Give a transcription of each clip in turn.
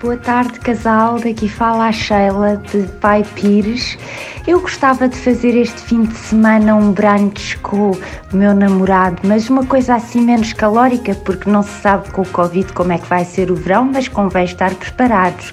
Boa tarde, casal. Daqui fala a Sheila de Pai Pires. Eu gostava de fazer este fim de semana um brunch com o meu namorado, mas uma coisa assim menos calórica, porque não se sabe com o Covid como é que vai ser o verão, mas convém estar preparados.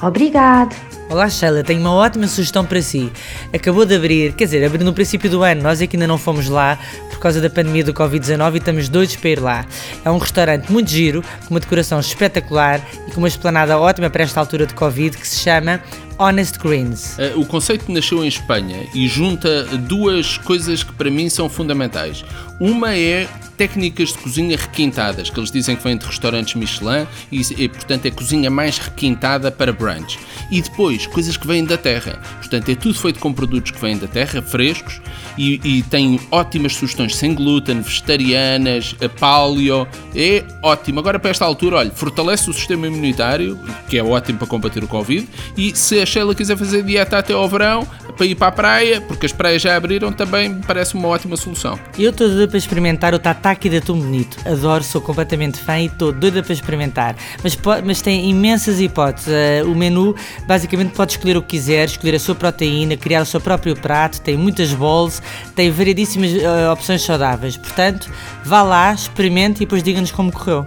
Obrigado! Olá Sheila, tenho uma ótima sugestão para si. Acabou de abrir, quer dizer, abriu no princípio do ano, nós aqui ainda não fomos lá por causa da pandemia do Covid-19 e estamos doidos para ir lá. É um restaurante muito giro, com uma decoração espetacular e com uma esplanada ótima para esta altura de Covid que se chama Honest Greens. O conceito nasceu em Espanha e junta duas coisas que para mim são fundamentais. Uma é técnicas de cozinha requintadas, que eles dizem que vêm de restaurantes Michelin e, e, portanto é cozinha mais requintada para brunch. E depois, coisas que vêm da terra. Portanto, é tudo feito com produtos que vêm da terra, frescos, e, e tem ótimas sugestões sem glúten, vegetarianas, paleo. É ótimo. Agora, para esta altura, olha, fortalece o sistema imunitário, que é ótimo para combater o Covid, e se a Sheila quiser fazer dieta até ao verão, para ir para a praia, porque as praias já abriram, também me parece uma ótima solução. Eu estou doida para experimentar o tataki de atum bonito. Adoro, sou completamente fã e estou doida para experimentar. Mas, mas tem imensas hipóteses. Uh, o menu, basicamente, pode escolher o que quiser, escolher a sua proteína, criar o seu próprio prato, tem muitas bowls, tem variedíssimas uh, opções saudáveis. Portanto, vá lá, experimente e depois diga-nos como correu.